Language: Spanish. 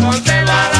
Ponte